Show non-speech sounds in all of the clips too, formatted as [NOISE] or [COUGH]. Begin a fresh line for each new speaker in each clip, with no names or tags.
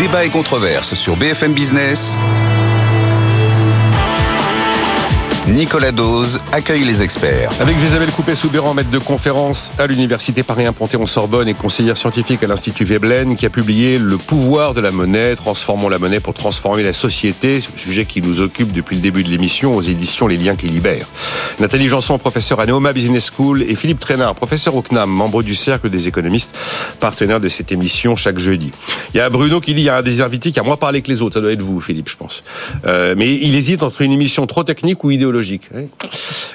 Débat et controverse sur BFM Business. Nicolas Dose accueille les experts.
Avec Isabelle Coupé-Soubéran, maître de conférence à l'Université Paris-Panthéon-Sorbonne et conseillère scientifique à l'Institut Veblen, qui a publié Le pouvoir de la monnaie, transformons la monnaie pour transformer la société, sujet qui nous occupe depuis le début de l'émission aux éditions Les Liens qui libèrent. Nathalie Janson, professeure à Neoma Business School et Philippe Trainard, professeur au CNAM, membre du Cercle des économistes, partenaire de cette émission chaque jeudi. Il y a Bruno qui dit, il y a un des invités qui a moins parlé que les autres, ça doit être vous Philippe, je pense. Euh, mais il hésite entre une émission trop technique ou idéologique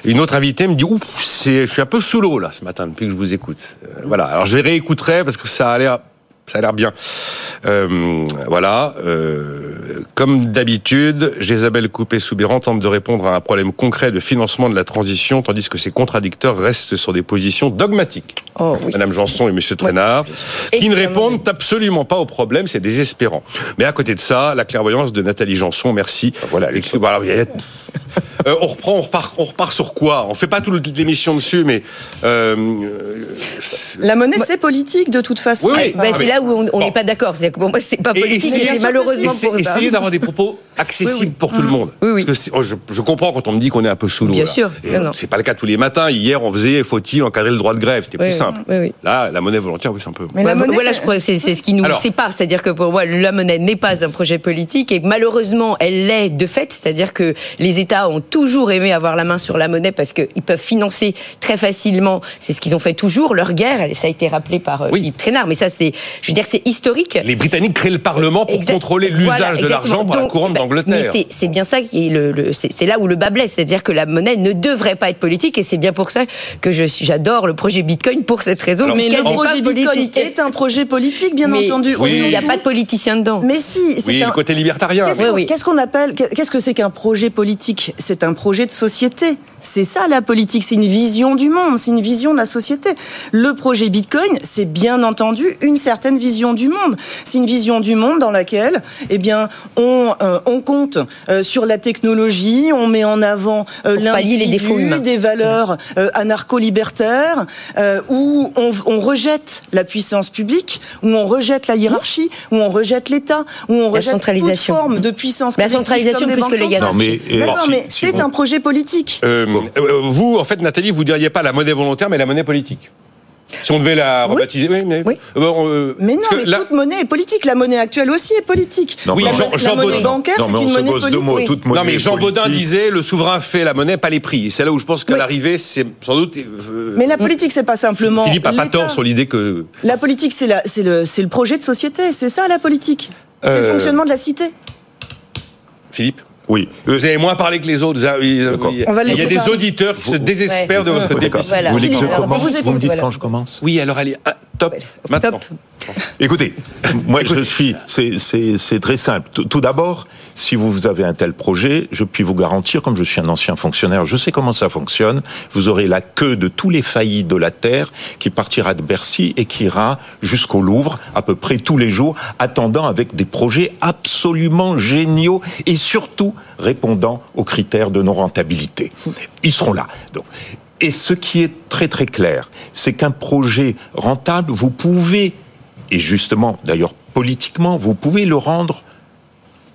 une autre invitée me dit Ouh, je suis un peu sous l'eau là ce matin depuis que je vous écoute. Euh, voilà. Alors je réécouterai parce que ça a l'air ça a l'air bien. Euh, voilà. Euh, comme d'habitude, Isabelle Coupé-Soubirant tente de répondre à un problème concret de financement de la transition, tandis que ses contradicteurs restent sur des positions dogmatiques. Oh, Madame Janson et Monsieur Trainard, qui ne répondent absolument pas au problème, c'est désespérant. Mais à côté de ça, la clairvoyance de Nathalie Janson, merci. Voilà. voilà euh, on reprend, on repart, on repart sur quoi? On fait pas toute l'émission dessus, mais euh,
la monnaie c'est politique de toute façon.
Oui, ben, c'est là où on n'est pas d'accord. C'est-à-dire que pour moi c'est pas politique, c'est malheureusement pour
ça. Essayez d'avoir des propos [LAUGHS] accessibles pour tout le monde. Parce que oh, je, comprends quand on me dit qu'on est un peu sous l'eau.
Bien sûr.
C'est pas le cas tous les matins. Hier, on faisait faut-il encadrer le droit de grève? C'était plus simple. Là, la monnaie volontaire, oui, c'est un peu.
Mais voilà, c'est ce qui nous sépare. C'est-à-dire que pour moi, la monnaie n'est pas un projet politique et malheureusement, elle l'est de fait. C'est-à-dire que les États ont toujours aimé avoir la main sur la monnaie parce qu'ils peuvent financer très facilement. C'est ce qu'ils ont fait toujours leur guerre. Ça a été rappelé par euh, Philippe Trainard, mais ça, c'est, je veux dire, c'est historique.
Les Britanniques créent le Parlement pour contrôler l'usage de l'argent par la couronne d'Angleterre.
Mais c'est bien ça qui est le, c'est là où le bas blesse, c'est-à-dire que la monnaie ne devrait pas être politique, et c'est bien pour ça que je j'adore le projet Bitcoin pour cette raison.
mais le projet Bitcoin est un projet politique, bien entendu.
Il n'y a pas de politicien dedans.
Mais si,
c'est oui, le côté libertarien.
Qu'est-ce qu'on appelle Qu'est-ce que c'est qu'un projet politique? C'est un projet de société. C'est ça la politique, c'est une vision du monde, c'est une vision de la société. Le projet Bitcoin, c'est bien entendu une certaine vision du monde. C'est une vision du monde dans laquelle, eh bien, on, euh, on compte euh, sur la technologie, on met en avant euh, l'individu, des valeurs euh, anarcho-libertaires, où on, on, rejette la puissance publique, où on rejette la hiérarchie, où on rejette l'État, où on rejette toute forme de puissance.
La centralisation plus que les
Non, mais, mais c'est un projet politique.
Euh, vous, en fait, Nathalie, vous diriez pas la monnaie volontaire, mais la monnaie politique. Si on devait la rebaptiser, oui,
mais, oui. Euh, euh, mais non, mais toute monnaie est politique. La monnaie actuelle aussi est politique.
Non, oui,
la,
Jean,
Jean monnaie bancaire, c'est une monnaie politique.
non, mais Jean Baudin disait le souverain fait la monnaie, pas les prix. C'est là où je pense qu'à l'arrivée, c'est sans doute.
mais la politique, c'est pas simplement.
Philippe a pas tort sur l'idée que.
La politique, c'est le, le projet de société. C'est ça la politique. C'est le fonctionnement de la cité.
Philippe oui. Vous avez moins parlé que les autres. Il y a des auditeurs qui se désespèrent de votre déficit.
Vous voulez que je commence Vous me dites quand je commence
Oui, alors allez, top, maintenant.
Écoutez, [LAUGHS] moi je suis, c'est très simple. Tout d'abord, si vous avez un tel projet, je puis vous garantir, comme je suis un ancien fonctionnaire, je sais comment ça fonctionne. Vous aurez la queue de tous les faillis de la terre qui partira de Bercy et qui ira jusqu'au Louvre à peu près tous les jours, attendant avec des projets absolument géniaux et surtout répondant aux critères de non-rentabilité. Ils seront là. Donc, et ce qui est très très clair, c'est qu'un projet rentable, vous pouvez, et justement d'ailleurs politiquement, vous pouvez le rendre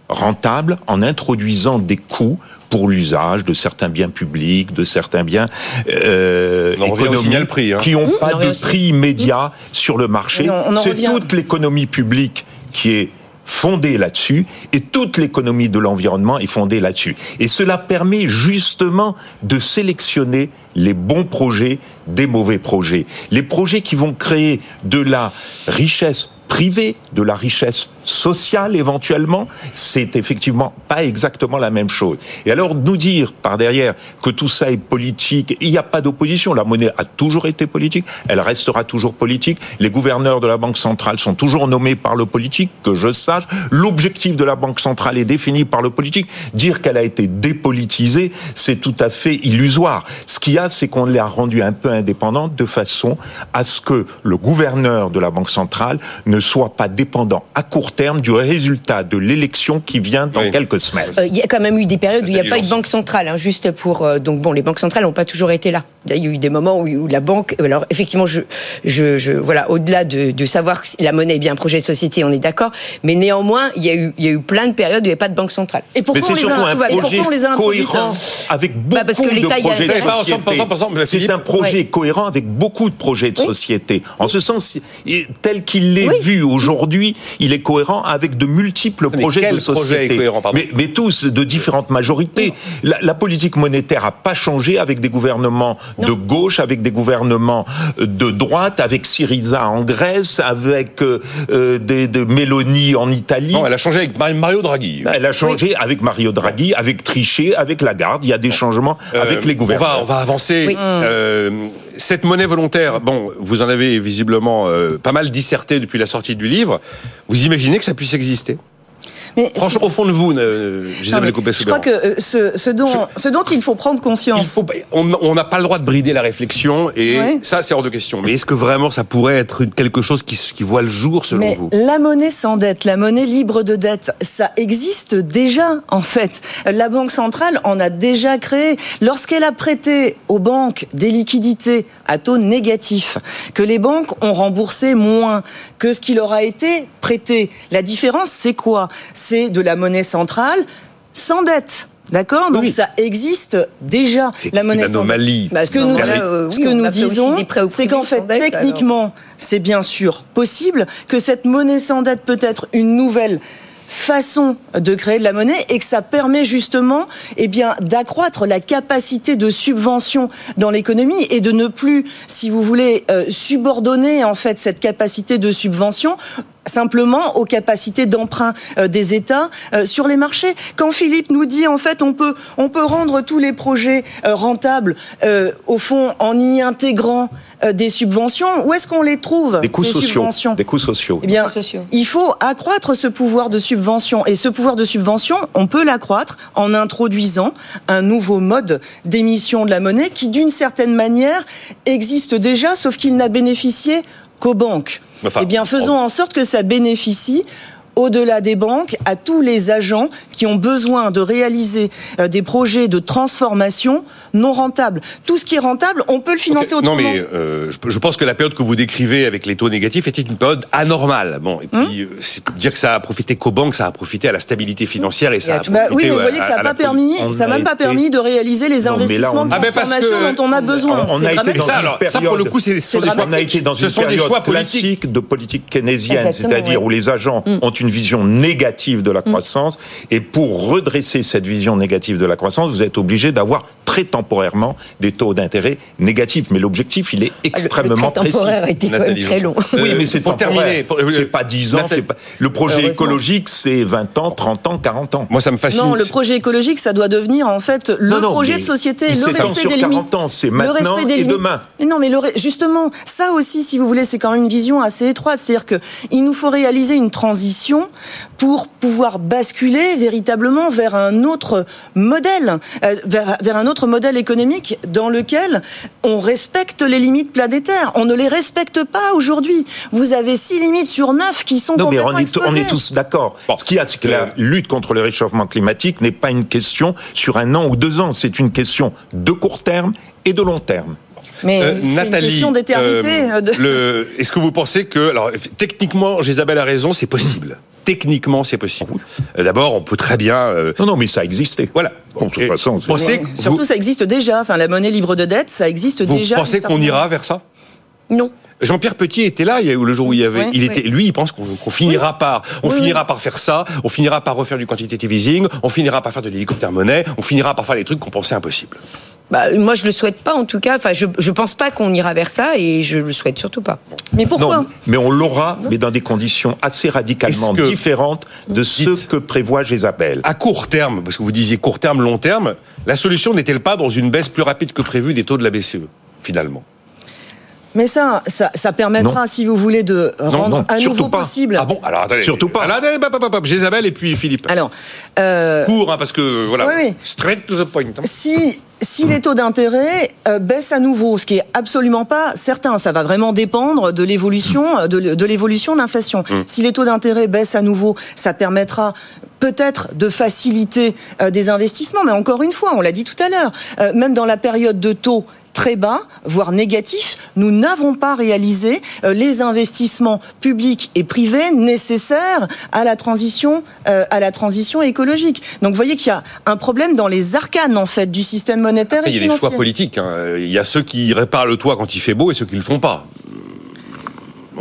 rentable en introduisant des coûts pour l'usage de certains biens publics, de certains biens euh, économiques
prix, hein.
qui n'ont pas de prix immédiat sur le marché. C'est toute l'économie publique qui est fondée là-dessus et toute l'économie de l'environnement est fondée là-dessus. Et cela permet justement de sélectionner les bons projets des mauvais projets. Les projets qui vont créer de la richesse privée, de la richesse sociale éventuellement, c'est effectivement pas exactement la même chose. Et alors nous dire par derrière que tout ça est politique, il n'y a pas d'opposition. La monnaie a toujours été politique, elle restera toujours politique. Les gouverneurs de la Banque centrale sont toujours nommés par le politique, que je sache. L'objectif de la Banque centrale est défini par le politique. Dire qu'elle a été dépolitisée, c'est tout à fait illusoire. Ce qu'il y a, c'est qu'on l'a rendue un peu indépendante de façon à ce que le gouverneur de la Banque centrale ne soit pas dépendant à court terme du résultat de l'élection qui vient dans quelques semaines.
Euh, il y a quand même eu des périodes où il n'y a pas eu de banque centrale, hein, juste pour... Euh, donc bon, les banques centrales n'ont pas toujours été là. il y a eu des moments où, la banque, alors effectivement, je, je, je voilà, au-delà de, de, savoir que la monnaie est bien un projet de société, on est d'accord, mais néanmoins, il y a eu, il y a eu plein de périodes où il n'y avait pas de banque centrale.
Et pourquoi, on les, a, un projet on les a cohérent avec beaucoup bah parce que de projets de société C'est un projet cohérent avec beaucoup de projets de société. En ce sens, tel qu'il est vu aujourd'hui, il est cohérent avec de multiples projets de société. Cohérent, mais, mais, tous de différentes majorités. La, la politique monétaire n'a pas changé avec des gouvernements de gauche, avec des gouvernements de droite, avec Syriza en Grèce, avec euh, euh, des, de Mélanie en Italie.
Non, elle a changé avec Mario Draghi.
Elle a changé avec Mario Draghi, avec Trichet, avec Lagarde. Il y a des changements euh, avec les gouvernements.
On va, on va avancer. Cette monnaie volontaire, bon, vous en avez visiblement pas mal disserté depuis la sortie du livre. Vous imaginez que ça puisse exister? Mais Franchement, au fond de vous, Gisèle
Je crois que euh, ce, ce, dont, ce dont il faut prendre conscience.
on n'a pas le droit de brider la réflexion et ça, c'est hors de question. Mais est-ce que vraiment ça pourrait être quelque chose qui, qui voit le jour selon
Mais
vous
La monnaie sans dette, la monnaie libre de dette, ça existe déjà en fait. La Banque centrale en a déjà créé. Lorsqu'elle a prêté aux banques des liquidités à taux négatif, que les banques ont remboursé moins que ce qui leur a été prêté. La différence, c'est quoi? C'est de la monnaie centrale sans dette. D'accord Donc ça existe déjà,
la monnaie centrale.
Bah, ce que nous, ce que nous disons, c'est qu'en fait, techniquement, c'est bien sûr possible que cette monnaie sans dette peut être une nouvelle façon de créer de la monnaie et que ça permet justement eh bien d'accroître la capacité de subvention dans l'économie et de ne plus si vous voulez euh, subordonner en fait cette capacité de subvention simplement aux capacités d'emprunt euh, des États euh, sur les marchés. Quand Philippe nous dit en fait on peut on peut rendre tous les projets euh, rentables au fond en y intégrant des subventions, où est-ce qu'on les trouve
Des coûts sociaux.
Subventions
des coûts sociaux.
Eh bien, il faut accroître ce pouvoir de subvention et ce pouvoir de subvention, on peut l'accroître en introduisant un nouveau mode d'émission de la monnaie qui d'une certaine manière existe déjà sauf qu'il n'a bénéficié qu'aux banques eh bien, faisons en sorte que ça bénéficie au-delà des banques, à tous les agents qui ont besoin de réaliser euh, des projets de transformation non rentables. Tout ce qui est rentable, on peut le financer autrement.
Non, mais euh, je pense que la période que vous décrivez avec les taux négatifs était une période anormale. Bon, et puis hum euh, dire que ça a profité qu'aux banques, ça a profité à la stabilité financière et ça a
bah, Oui, mais vous voyez que ça n'a pas permis, ça n'a même pas permis de réaliser les investissements de ah, transformation dont on a besoin.
On, a été ça, alors, ça, pour le coup, c'est des choix. On a été dans une période classique de politique keynésienne, c'est-à-dire où les agents hum. ont une vision négative de la croissance. Et pour redresser cette vision négative de la croissance, vous êtes obligé d'avoir très temporairement des taux d'intérêt négatifs. Mais l'objectif, il est ah, extrêmement le, précis.
Temporaire été très long.
oui, mais c'est pour terminer. C'est pas 10 ans. Pas... Le projet écologique, c'est 20 ans, 30 ans, 40 ans.
Moi, ça me fascine.
Non, le projet écologique, ça doit devenir en fait le projet de société, le respect des limites.
c'est maintenant et demain.
non, mais justement, ça aussi, si vous voulez, c'est quand même une vision assez étroite. C'est-à-dire que il nous faut réaliser une transition pour pouvoir basculer véritablement vers un autre modèle, euh, vers, vers, un autre modèle économique dans lequel on respecte les limites planétaires. On ne les respecte pas aujourd'hui. Vous avez six limites sur neuf qui sont non, complètement mais
on est, on est tous d'accord. Ce qu'il y a, c'est que la lutte contre le réchauffement climatique n'est pas une question sur un an ou deux ans. C'est une question de court terme et de long terme.
Mais euh, c'est une question d'éternité.
Euh, est-ce que vous pensez que, alors techniquement, Isabelle a raison, c'est possible. Techniquement, c'est possible. Euh, d'abord, on peut très bien.
Non, non, mais ça existait.
Voilà.
de toute façon,
surtout, ça existe déjà. Enfin, la monnaie libre de dette, ça existe déjà.
Vous pensez qu'on ira vers ça?
Non.
Jean-Pierre Petit était là le jour où il y avait. il était, lui, il pense qu'on finira par, on finira par faire ça, on finira par refaire du quantitative easing, on finira par faire de l'hélicoptère monnaie, on finira par faire des trucs qu'on pensait impossibles.
Bah, moi, je le souhaite pas, en tout cas. Enfin, je, je pense pas qu'on ira vers ça et je le souhaite surtout pas.
Mais pourquoi
Mais on l'aura, mais dans des conditions assez radicalement différentes de ce que prévoit Isabelle.
À court terme, parce que vous disiez court terme, long terme, la solution n'est-elle pas dans une baisse plus rapide que prévu des taux de la BCE, finalement?
Mais ça, ça, ça permettra, si vous voulez, de rendre à nouveau possible.
Ah bon Alors attendez.
Surtout pas.
Alors, attendez, pop, pop, Isabelle et puis Philippe.
Alors,
euh... court, hein, parce que voilà, oui, oui. straight to the point. Hein.
Si si les taux d'intérêt euh, baissent à nouveau, ce qui est absolument pas certain, ça va vraiment dépendre de l'évolution de, de l'évolution de l'inflation. Mm. Si les taux d'intérêt baissent à nouveau, ça permettra peut-être de faciliter euh, des investissements, mais encore une fois, on l'a dit tout à l'heure, euh, même dans la période de taux très bas, voire négatif. Nous n'avons pas réalisé euh, les investissements publics et privés nécessaires à la transition, euh, à la transition écologique. Donc, vous voyez qu'il y a un problème dans les arcanes en fait du système monétaire et financier.
Il y a des choix politiques. Hein. Il y a ceux qui réparent le toit quand il fait beau et ceux qui le font pas.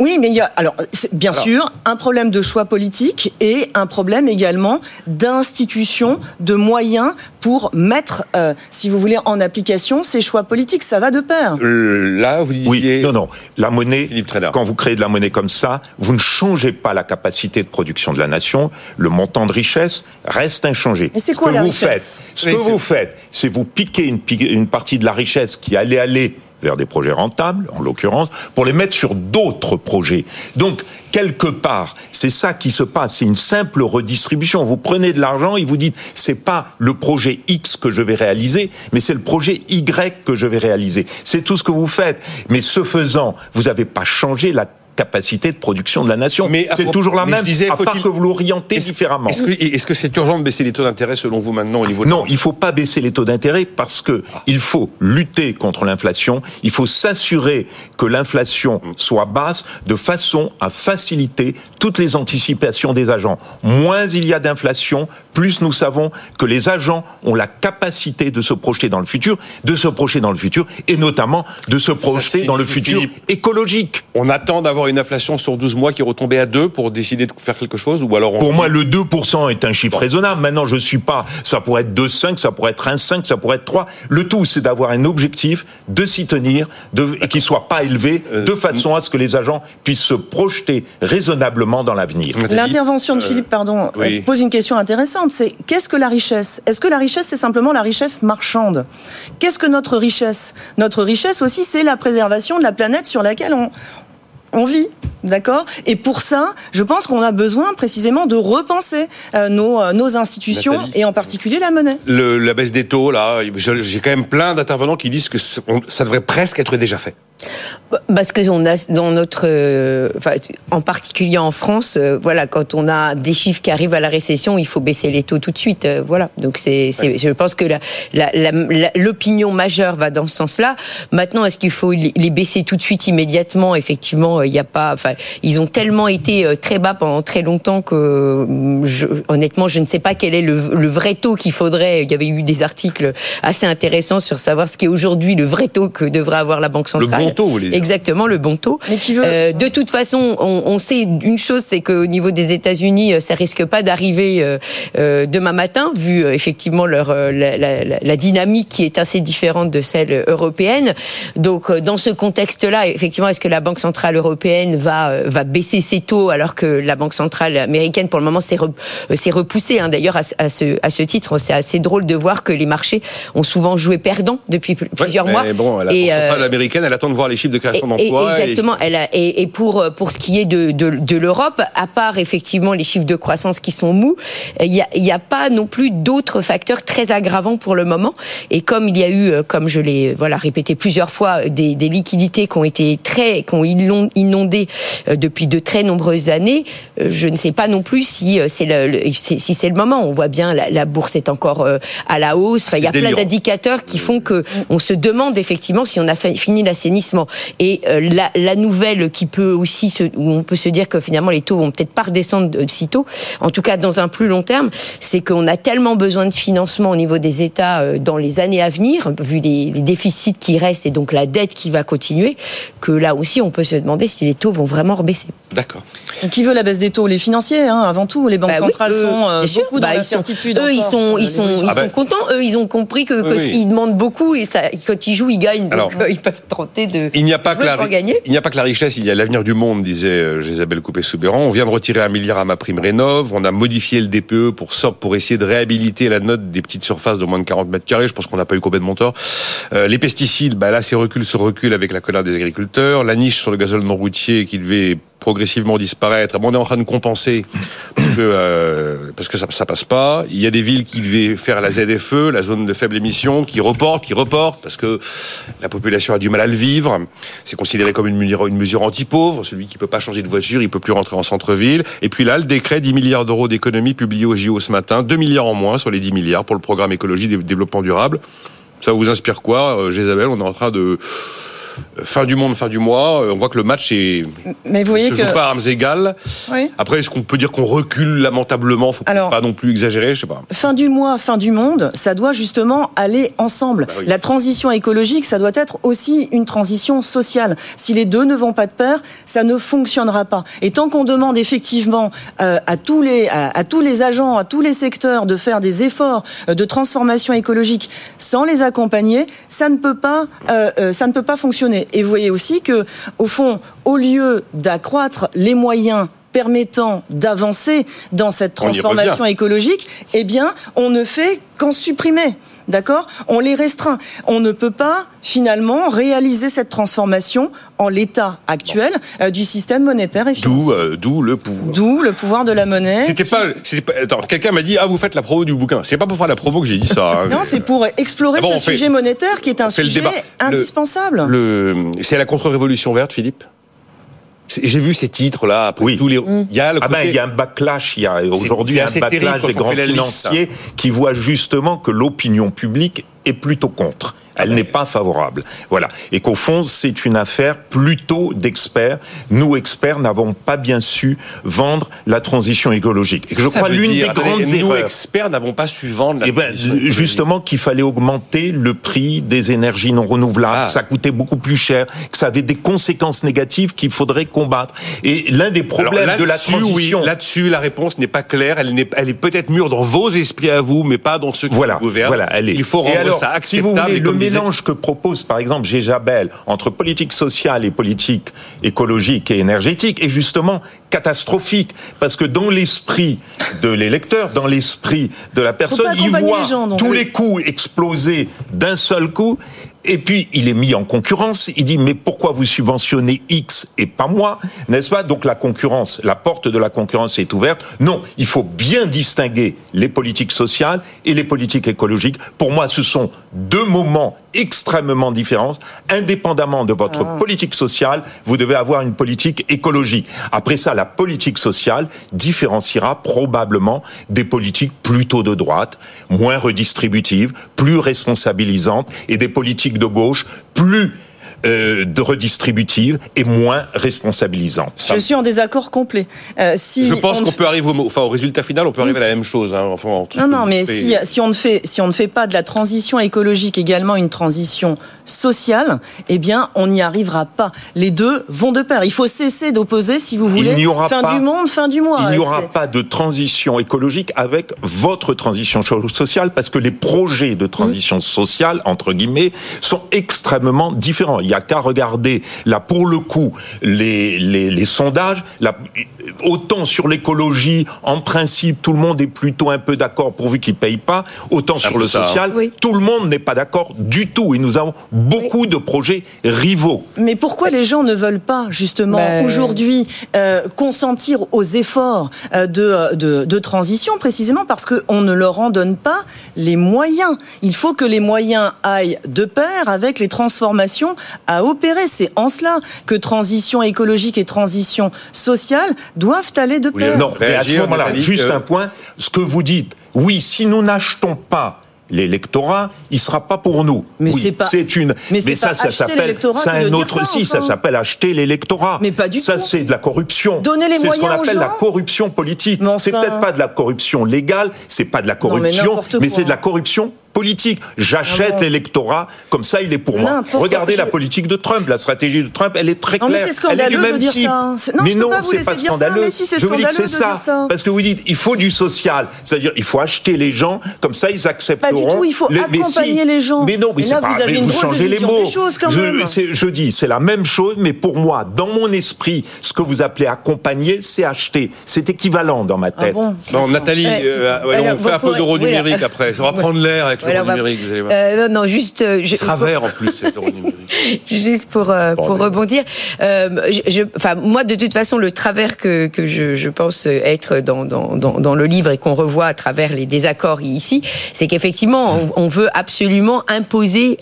Oui, mais il y a alors bien sûr un problème de choix politique et un problème également d'institution, de moyens pour mettre, euh, si vous voulez, en application ces choix politiques. Ça va de pair.
Euh, là, vous disiez...
Oui, non, non. La monnaie, quand vous créez de la monnaie comme ça, vous ne changez pas la capacité de production de la nation. Le montant de richesse reste inchangé.
Mais c'est quoi la richesse?
Ce que vous faites, c'est vous piquer une, une partie de la richesse qui allait aller vers des projets rentables, en l'occurrence, pour les mettre sur d'autres projets. Donc, quelque part, c'est ça qui se passe, c'est une simple redistribution. Vous prenez de l'argent et vous dites, c'est pas le projet X que je vais réaliser, mais c'est le projet Y que je vais réaliser. C'est tout ce que vous faites. Mais ce faisant, vous n'avez pas changé la capacité de production de la nation. Mais c'est toujours la même, disais, à part que vous l'orientez différemment.
Est-ce que c'est urgent de baisser les taux d'intérêt selon vous maintenant au niveau de
Non, il ne faut pas baisser les taux d'intérêt parce que il faut lutter contre l'inflation. Il faut s'assurer que l'inflation soit basse de façon à faciliter toutes les anticipations des agents. Moins il y a d'inflation, plus nous savons que les agents ont la capacité de se projeter dans le futur, de se projeter dans le futur et notamment de se projeter dans le futur écologique.
On attend d'avoir une inflation sur 12 mois qui retombée à 2 pour décider de faire quelque chose ou alors
Pour moi, le 2% est un chiffre raisonnable. Maintenant, je suis pas, ça pourrait être 2,5, ça pourrait être 1,5, ça pourrait être 3. Le tout, c'est d'avoir un objectif, de s'y tenir, de, qui soit pas élevé, euh, de façon à ce que les agents puissent se projeter raisonnablement dans l'avenir.
L'intervention de euh, Philippe, pardon, pose une question intéressante. C'est qu'est-ce que la richesse? Est-ce que la richesse, c'est simplement la richesse marchande? Qu'est-ce que notre richesse? Notre richesse aussi, c'est la préservation de la planète sur laquelle on, on vit. D'accord? Et pour ça, je pense qu'on a besoin précisément de repenser euh, nos, euh, nos institutions et en particulier la monnaie.
la baisse des taux, là, j'ai quand même plein d'intervenants qui disent que ça devrait presque être déjà fait.
Parce que on a dans notre, euh, enfin, en particulier en France, euh, voilà, quand on a des chiffres qui arrivent à la récession, il faut baisser les taux tout de suite, euh, voilà. Donc c'est, je pense que l'opinion majeure va dans ce sens-là. Maintenant, est-ce qu'il faut les baisser tout de suite, immédiatement? Effectivement, il n'y a pas, enfin, ils ont tellement été très bas pendant très longtemps que, je, honnêtement, je ne sais pas quel est le, le vrai taux qu'il faudrait. Il y avait eu des articles assez intéressants sur savoir ce qui est aujourd'hui le vrai taux que devrait avoir la banque centrale. Exactement, le bon taux. Euh, de toute façon, on, sait une chose, c'est qu'au niveau des États-Unis, euh, ça risque pas d'arriver euh, demain matin, vu effectivement leur la, dynamique qui est assez différente de celle européenne. Donc, dans ce contexte-là, effectivement, est-ce que la Banque centrale européenne va va baisser ses taux alors que la Banque centrale américaine, pour le moment, s'est repoussée. Hein. D'ailleurs, à, ce à ce titre, c'est assez drôle de voir que les marchés ont souvent joué perdant depuis plusieurs mois.
Bon, la Banque centrale américaine, elle attend de voir les chiffres de création d'emplois.
Exactement. Et... Elle a, et, pour pour ce qui est de, de, de l'Europe, à part effectivement les chiffres de croissance qui sont mous, il n'y a, y a pas non plus d'autres facteurs très aggravants pour le moment. Et comme il y a eu, euh, comme je l'ai voilà répété plusieurs fois, des, des, liquidités qui ont été très, qui ont inondé euh, depuis de très nombreuses années, euh, je ne sais pas non plus si c'est le, si c'est le moment. On voit bien la, la bourse est encore à la hausse. Enfin, il y a plein d'indicateurs qui font que on se demande effectivement si on a fini l'assainissement. Et euh, la, la, nouvelle qui peut aussi se, où on peut se dire que finalement les taux vont peut-être pas redescendre de sitôt, en tout cas dans un plus long terme, c'est qu'on a tellement besoin de financement au niveau des États euh, dans les années à venir, vu les, les, déficits qui restent et donc la dette qui va continuer, que là aussi on peut se demander si les taux vont vraiment rebaisser.
D'accord.
Qui veut la baisse des taux? Les financiers, hein, avant tout. Les banques bah centrales sont euh, beaucoup bah, dans l'incertitude.
Eux, ils sont, ils sont, ils ah sont bah. contents. Eux, ils ont compris que, que s'ils demandent beaucoup et ça, quand ils jouent, ils gagnent. Donc, ils peuvent tenter de.
Il n'y a pas que la, il n'y a pas que la richesse, il y a l'avenir du monde, disait euh, Isabelle Coupé-Soubéran. On vient de retirer un milliard à ma prime rénov. On a modifié le DPE pour pour essayer de réhabiliter la note des petites surfaces de moins de 40 mètres carrés. Je pense qu'on n'a pas eu complètement tort. Euh, les pesticides, bah là, c'est recul sur recul avec la colère des agriculteurs. La niche sur le gazole non routier qui devait progressivement disparaître. On est en train de compenser parce que, euh, parce que ça, ça passe pas. Il y a des villes qui devaient faire la ZFE, la zone de faible émission, qui reportent, qui reportent parce que la population a du mal à le vivre. C'est considéré comme une mesure, anti-pauvre. Celui qui peut pas changer de voiture, il peut plus rentrer en centre-ville. Et puis là, le décret 10 milliards d'euros d'économie publié au JO ce matin, 2 milliards en moins sur les 10 milliards pour le programme écologie et développement durable Ça vous inspire quoi, euh, Isabelle On est en train de fin du monde, fin du mois. On voit que le match est.
Mais vous voyez
se
que.
joue pas à armes égales. Oui. Après, est-ce qu'on peut dire qu'on recule lamentablement? Faut Alors, pas non plus exagérer, je sais pas.
Fin du mois, fin du monde, ça doit justement aller ensemble. Bah la transition écologique, ça doit être aussi une transition sociale. Si les deux ne vont pas de pair, ça ne fonctionnera pas. Et tant qu'on demande effectivement euh, à tous les à, tous les agents, à tous les secteurs de faire des efforts euh, de transformation écologique sans les accompagner, ça ne peut pas euh, euh ça ne peut pas fonctionner. Et vous voyez aussi que, au fond, au lieu d'accroître les moyens permettant d'avancer dans cette transformation écologique, eh bien, on ne fait qu'en supprimer. D'accord On les restreint. On ne peut pas finalement réaliser cette transformation en l'état actuel euh, du système monétaire et financier.
Euh, d'où le pouvoir.
D'où le pouvoir de la monnaie.
C'était pas, pas. Attends, quelqu'un m'a dit ah vous faites la promo du bouquin. C'est pas pour faire la promo que j'ai dit ça.
Hein, non, c'est pour explorer ah ce sujet monétaire qui est un sujet indispensable.
Le, c'est la contre-révolution verte, Philippe? J'ai vu ces titres là. Après
oui.
tous les...
Il y a le ah ben, il y a un backlash. Il y a aujourd'hui un backlash des grands financiers qui voient justement que l'opinion publique est plutôt contre. Elle n'est pas favorable. Voilà. Et qu'au fond, c'est une affaire plutôt d'experts. Nous, experts, n'avons pas bien su vendre la transition écologique.
je crois l'une des grandes erreurs. Nous, experts, n'avons pas su vendre la eh ben,
Justement, qu'il fallait augmenter le prix des énergies non renouvelables, ah. que ça coûtait beaucoup plus cher, que ça avait des conséquences négatives qu'il faudrait combattre. Et l'un des problèmes de la transition...
Oui, là-dessus, la réponse n'est pas claire. Elle, est, elle est peut-être mûre dans vos esprits à vous, mais pas dans ceux qui
voilà,
vous gouvernent.
Voilà, elle est.
Il faut rendre ça acceptable.
Si mélange que propose par exemple Géjabel entre politique sociale et politique écologique et énergétique est justement catastrophique parce que dans l'esprit de l'électeur, dans l'esprit de la personne, il voit tous les coûts exploser d'un seul coup et puis, il est mis en concurrence. Il dit, mais pourquoi vous subventionnez X et pas moi N'est-ce pas? Donc la concurrence, la porte de la concurrence est ouverte. Non, il faut bien distinguer les politiques sociales et les politiques écologiques. Pour moi, ce sont deux moments extrêmement différents. Indépendamment de votre ah. politique sociale, vous devez avoir une politique écologique. Après ça, la politique sociale différenciera probablement des politiques plutôt de droite, moins redistributives, plus responsabilisantes et des politiques de gauche plus euh, de redistributive et moins responsabilisante.
Je suis en désaccord complet.
Euh, si je pense qu'on peut arriver au, enfin, au résultat final, on peut arriver à la même chose. Hein,
enfin, non, non, mais si, si, on ne fait, si on ne fait pas de la transition écologique également une transition sociale, eh bien, on n'y arrivera pas. Les deux vont de pair. Il faut cesser d'opposer, si vous voulez, fin du monde, fin du mois.
Il n'y aura pas de transition écologique avec votre transition sociale parce que les projets de transition sociale, entre guillemets, sont extrêmement différents n'y a qu'à regarder, là, pour le coup, les, les, sondages. autant sur l'écologie, en principe, tout le monde est plutôt un peu d'accord pourvu qu'ils ne payent pas. Autant sur le social, tout le monde n'est pas d'accord du tout. Et nous avons beaucoup de projets rivaux.
Mais pourquoi les gens ne veulent pas, justement, ben, aujourd'hui, euh, consentir aux efforts euh, de, de, de, transition, précisément parce qu'on ne leur en donne pas les moyens. Il faut que les moyens aillent de pair avec les transformations à opérer. C'est en cela que transition écologique et transition sociale doivent aller de pair.
non, mais à ce moment-là, juste un point. Ce que vous dites, oui, si nous n'achetons pas l'électorat, il sera pas pour nous.
Mais c'est pas.
C'est une.
Mais, ça, ça s'appelle.
C'est un autre. si, ça s'appelle acheter l'électorat.
Mais pas du
ça,
tout.
Ça, c'est de la corruption.
Donner les moyens
C'est ce qu'on appelle la corruption politique. C'est peut-être pas de la corruption légale, c'est pas de la corruption, mais c'est de la corruption politique. J'achète ah l'électorat, comme ça il est pour moi. Regardez la politique de Trump, la stratégie de Trump, elle est très claire. Non, mais
c'est scandaleux
elle est
de dire ça.
Non, mais non, c'est pas scandaleux. je vous dis que c'est ça. Parce que vous dites, il faut du social. C'est-à-dire, il faut acheter les gens, comme ça ils accepteront.
Pas du tout, il faut accompagner les gens.
Mais non, mais, c'est pas,
vous,
vous changez les mots. Je, je dis, c'est la même chose, mais pour moi, dans mon esprit, ce que vous appelez accompagner, c'est acheter. C'est équivalent dans ma ah tête.
Non, Nathalie, euh, on fait un peu d'euro numérique après. Ça va prendre l'air avec l'euro numérique.
Euh, non, non, juste.
Euh, je, sera vert en plus, cet euro
numérique. [LAUGHS] juste pour, euh, pour rebondir. je, enfin, moi, de toute façon, le travers que, que je, je pense être dans, dans, dans, dans le livre et qu'on revoit à travers les désaccords ici, c'est qu'effectivement, on, on, veut absolument imposer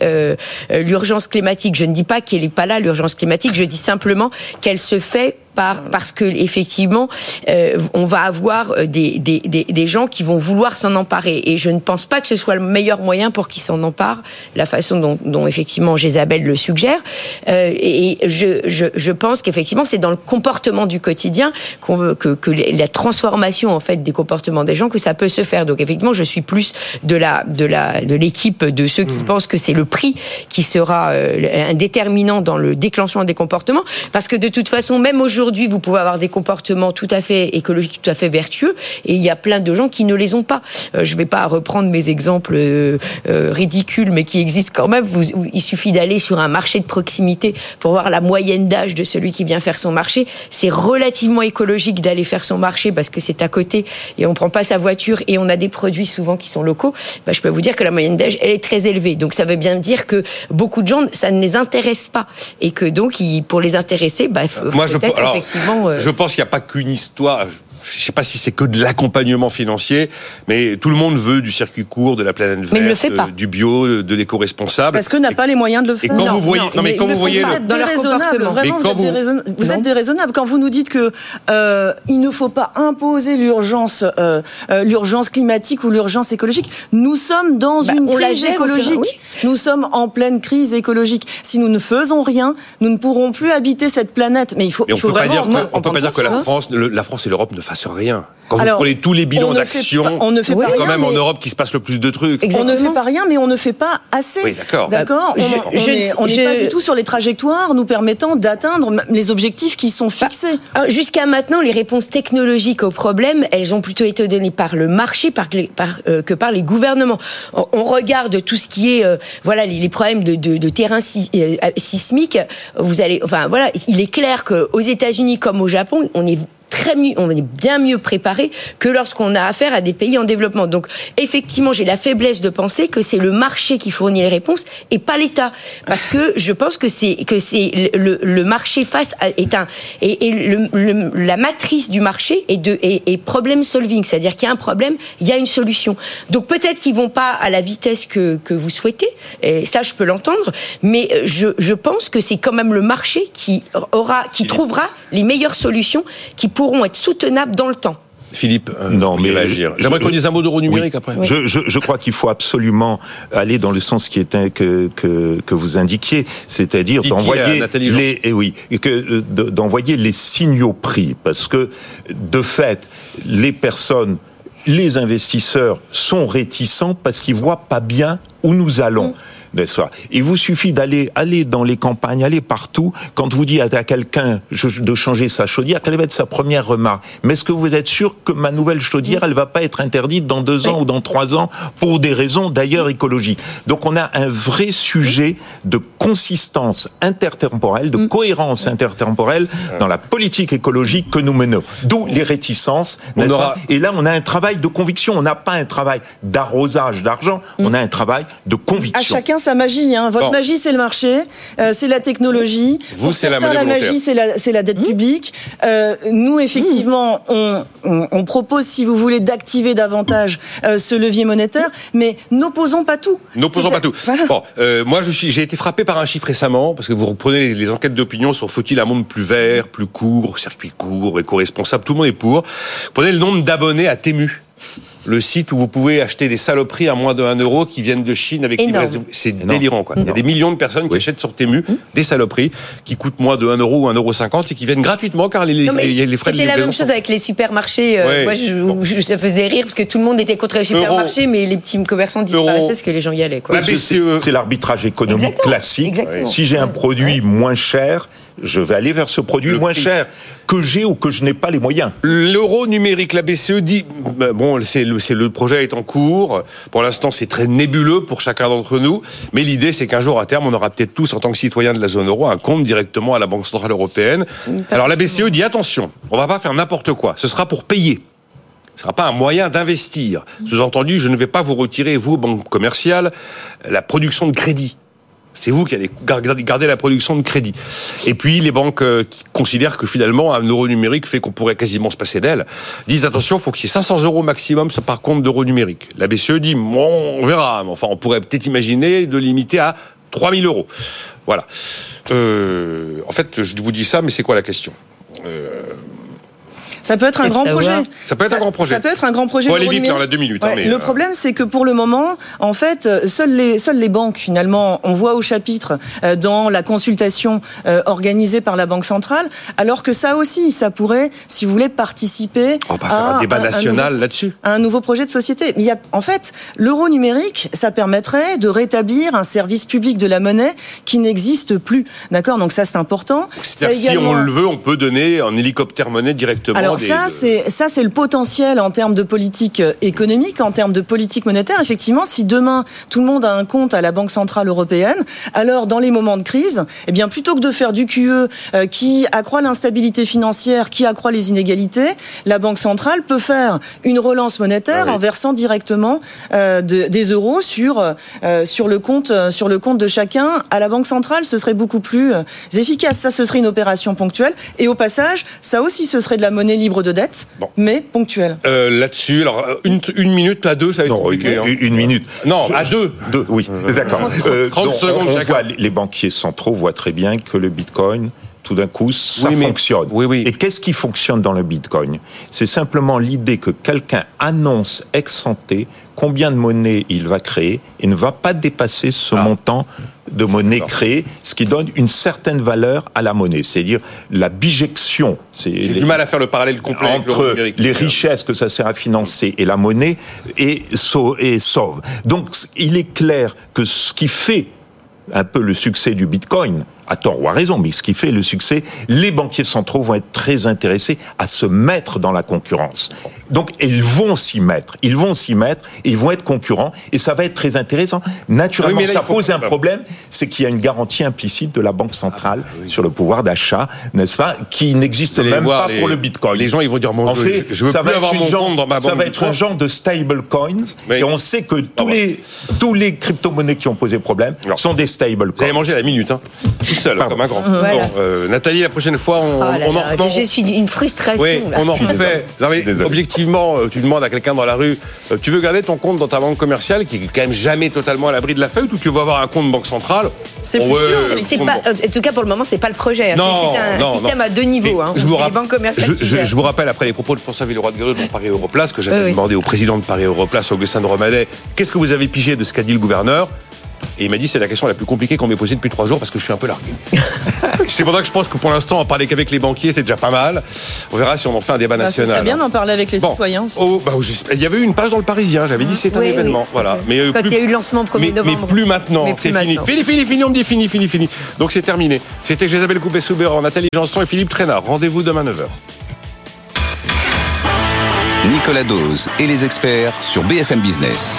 l'urgence climatique. Je ne dis pas qu'elle n'est pas là, l'urgence climatique. Je dis simplement qu'elle se fait par, parce que effectivement, euh, on va avoir euh, des, des, des, des gens qui vont vouloir s'en emparer. Et je ne pense pas que ce soit le meilleur moyen pour qu'ils s'en emparent, la façon dont, dont effectivement Jézabel le suggère. Euh, et je, je, je pense qu'effectivement, c'est dans le comportement du quotidien que, que la transformation en fait des comportements des gens que ça peut se faire. Donc effectivement, je suis plus de la de la de l'équipe de ceux qui mmh. pensent que c'est le prix qui sera euh, un déterminant dans le déclenchement des comportements, parce que de toute façon, même aujourd'hui, vous pouvez avoir des comportements tout à fait écologiques, tout à fait vertueux, et il y a plein de gens qui ne les ont pas. Euh, je ne vais pas reprendre mes exemples euh, ridicules, mais qui existent quand même. Vous, il suffit d'aller sur un marché de proximité pour voir la moyenne d'âge de celui qui vient faire son marché. C'est relativement écologique d'aller faire son marché parce que c'est à côté et on prend pas sa voiture et on a des produits souvent qui sont locaux. Bah, je peux vous dire que la moyenne d'âge elle est très élevée. Donc ça veut bien dire que beaucoup de gens ça ne les intéresse pas et que donc pour les intéresser, bah,
Moi, je, effectivement. Euh, je pense qu'il n'y a pas qu'une histoire je sais pas si c'est que de l'accompagnement financier, mais tout le monde veut du circuit court, de la planète verte, euh, du bio, de l'éco-responsable.
Parce que n'a pas les moyens de le faire.
Et quand vous voyez, non, mais quand vous voyez,
vous êtes déraisonnable, vraiment, vous, êtes, vous, êtes déraisonnable quand vous nous dites que euh, il ne faut pas imposer l'urgence, euh, l'urgence climatique ou l'urgence écologique. Nous sommes dans bah, une crise écologique. Nous sommes en pleine crise écologique. Si nous ne faisons rien, nous ne pourrons plus habiter cette planète. Mais il faut,
il
faut
vraiment. on peut pas dire que la France, la France et l'Europe ne fassent rien. Quand vous prenez tous les bilans d'action, on ne fait pas, c'est quand même en Europe qui se passe le plus de trucs.
On ne fait pas rien, mais on ne fait pas assez. Oui, d'accord. D'accord. On n'est pas du tout sur les trajectoires nous permettant d'atteindre les objectifs qui sont bah, fixés.
Jusqu'à maintenant, les réponses technologiques aux problèmes, elles ont plutôt été données par le marché par, euh, que par les gouvernements. On, regarde tout ce qui est, euh, voilà, les, problèmes de, de, terrain euh, sismique. Vous allez, enfin voilà, il est clair qu'aux États-Unis comme au Japon, on est très mieux, on est bien mieux préparé que lorsqu'on a affaire à des pays en développement. Donc, effectivement, j'ai la faiblesse de penser que c'est le marché qui fournit les réponses et pas l'État, parce que [LAUGHS] je pense que c'est que c'est le, le, marché face à, est un et, et le, la matrice du marché est de est, problem solving, c'est-à-dire qu'il y a un problème, il y a une solution. Donc peut-être qu'ils vont pas à la vitesse que que vous souhaitez, et ça je peux l'entendre, mais je je pense que c'est quand même le marché qui aura qui trouvera les meilleures solutions qui pourront être soutenables dans le temps.
Philippe, euh, non, mais réagir. J'aimerais qu'on dise un mot d'euro numérique après.
Je, je, je, crois qu'il faut absolument aller dans le sens qui était que que, que vous indiquiez, c'est-à-dire d'envoyer les et eh oui, que euh, d'envoyer les signaux prix, parce que de fait, les personnes les investisseurs sont réticents parce qu'ils voient pas bien où nous allons. Mm. Il vous suffit d'aller aller dans les campagnes, aller partout. Quand vous dites à quelqu'un de changer sa chaudière, quelle va être sa première remarque? Mais est-ce que vous êtes sûr que ma nouvelle chaudière, elle va pas être interdite dans deux ans ou dans trois ans pour des raisons d'ailleurs écologiques? Donc on a un vrai sujet de consistance intertemporelle, de mm. cohérence intertemporelle dans la politique écologique que nous menons. D'où les réticences. Et là, on a un travail de conviction. On n'a pas un travail d'arrosage d'argent. On a un travail de conviction.
chacun sa magie. Hein. Votre magie, c'est le marché, euh, c'est la technologie.
Vous, c'est la,
la magie, c'est la, la, dette mmh. publique. Euh, nous, effectivement, on, on, on, propose, si vous voulez, d'activer davantage euh, ce levier monétaire, mais n'opposons pas tout.
N'opposons pas tout. Bon, euh, moi, je suis, j'ai été frappé par un chiffre récemment, parce que vous reprenez les, les enquêtes d'opinion sur faut-il un monde plus vert, plus court, circuit court, éco-responsable, tout le monde est pour. Prenez le nombre d'abonnés à Tému le site où vous pouvez acheter des saloperies à moins de 1 euro qui viennent de Chine avec C'est délirant, quoi. Il y a des millions de personnes qui achètent sur Temu mmh. des saloperies qui coûtent moins de 1 euro ou 1 euro 50 et qui viennent gratuitement car les, les, les frais
de C'était la même chose avec les supermarchés. Euh, moi, je, ça faisait rire parce que tout le monde était contre les supermarchés, mais les petits commerçants disparaissaient parce que les gens y allaient, quoi.
C'est l'arbitrage économique classique. Si j'ai un produit moins cher, je vais aller vers ce produit moins cher que j'ai ou que je n'ai pas les moyens.
L'euro numérique, la BCE dit, bah, bon, c'est le, le, projet est en cours. Pour l'instant, c'est très nébuleux pour chacun d'entre nous. Mais l'idée, c'est qu'un jour, à terme, on aura peut-être tous, en tant que citoyens de la zone euro, un compte directement à la Banque Centrale Européenne. Alors la BCE dit, attention, on va pas faire n'importe quoi. Ce sera pour payer. Ce ne sera pas un moyen d'investir. Sous-entendu, je ne vais pas vous retirer, vous, banque commerciale, la production de crédit. C'est vous qui allez garder la production de crédit. Et puis les banques euh, qui considèrent que finalement un euro numérique fait qu'on pourrait quasiment se passer d'elle, disent attention, il faut qu'il y ait 500 euros maximum par compte d'euros numérique. La BCE dit on verra, enfin on pourrait peut-être imaginer de limiter à 3000 euros. Voilà. Euh, en fait, je vous dis ça, mais c'est quoi la question?
Ça peut être un grand projet.
Ça peut être un grand projet.
Ça peut être un grand projet.
Faut aller vite, on a deux minutes. Hein,
le euh, problème, c'est que pour le moment, en fait, seules les, seules les banques, finalement, on voit au chapitre euh, dans la consultation euh, organisée par la Banque centrale, alors que ça aussi, ça pourrait, si vous voulez, participer
on va à faire un débat national là-dessus.
Un nouveau projet de société. Mais il y a, en fait, l'euro numérique, ça permettrait de rétablir un service public de la monnaie qui n'existe plus. D'accord? Donc ça, c'est important.
Si on le veut, on peut donner un hélicoptère monnaie directement
ça, c'est ça, c'est le potentiel en termes de politique euh, économique, en termes de politique monétaire. Effectivement, si demain tout le monde a un compte à la Banque centrale européenne, alors dans les moments de crise, eh bien plutôt que de faire du QE euh, qui accroît l'instabilité financière, qui accroît les inégalités, la Banque centrale peut faire une relance monétaire ah en versant directement euh, des euros sur sur le compte sur le compte de chacun à la Banque centrale. Ce serait beaucoup plus efficace. Ça, ce serait une opération ponctuelle. Et au passage, ça aussi, ce serait de la monnaie libre de dette, mais ponctuelle.
Euh, là-dessus, alors euh, une, une, minute, à deux, ça va être compliqué.
Une, hein. une, minute.
Non, à deux.
deux oui, d'accord. 30,
euh, secondes
on, Voit, les banquiers centraux voient très bien que le Bitcoin tout d'un coup, ça fonctionne.
Oui, oui.
Et qu'est-ce qui fonctionne dans le Bitcoin? C'est simplement l'idée que quelqu'un annonce ex santé combien de monnaie il va créer et ne va pas dépasser ce ah. montant de monnaie créée, ce qui donne une certaine valeur à la monnaie. C'est-à-dire la bijection.
J'ai du mal à faire le parallèle complet
entre les richesses que ça sert à financer et la monnaie et, et sauve. Donc il est clair que ce qui fait un peu le succès du Bitcoin, à tort ou à raison, mais ce qui fait le succès, les banquiers centraux vont être très intéressés à se mettre dans la concurrence. Donc, ils vont s'y mettre, ils vont s'y mettre, et ils vont être concurrents, et ça va être très intéressant. Naturellement, ça pose un problème, c'est qu'il y a une garantie implicite de la Banque centrale ah, sur le pouvoir d'achat, n'est-ce pas, qui n'existe même pas pour le Bitcoin.
Les gens, ils vont dire, en fait, je veux plus avoir mon compte dans ma banque
Ça va être un genre de stable coins, et on sait que tous les, tous les crypto-monnaies qui ont posé problème sont des stable coins.
Vous avez mangé la minute, hein seul, comme un grand. Euh, Nathalie, la prochaine fois, on, oh en reprend.
Je suis une frustration.
Oui, on en refait. objectivement, euh, tu demandes à quelqu'un dans la rue, euh, tu veux garder ton compte dans ta banque commerciale, qui est quand même jamais totalement à l'abri de la feuille, ou tu veux avoir un compte banque centrale?
C'est plus
sûr. en tout cas, pour le moment, c'est pas le projet. Hein. C'est un système à deux niveaux. Hein.
Je, vous je, vous rappelle, après les propos de François Villeroy de Guerrero dans Paris Europlace, que j'avais demandé au président de Paris Europlace, Augustin de Romadet, qu'est-ce que vous avez pigé de ce qu'a dit le gouverneur? Et il m'a dit c'est la question la plus compliquée qu'on m'ait posée depuis trois jours parce que je suis un peu largué. [LAUGHS] c'est pour ça que je pense que pour l'instant, en parler qu'avec les banquiers, c'est déjà pas mal. On verra si on en fait un débat bah, national.
C'est bien d'en parler avec les citoyens aussi.
Oh, bah, il y avait eu une page dans le Parisien, j'avais dit c'est un événement. Voilà.
Mais, euh, Quand il y a eu le lancement 1er
novembre. Mais plus maintenant, c'est fini. Fini, fini, fini, on me dit fini, fini, fini. Donc c'est terminé. C'était Isabelle Coupé-Soubert, Nathalie Janson et Philippe Trainard. Rendez-vous demain 9h.
Nicolas Dose et les experts sur BFM Business.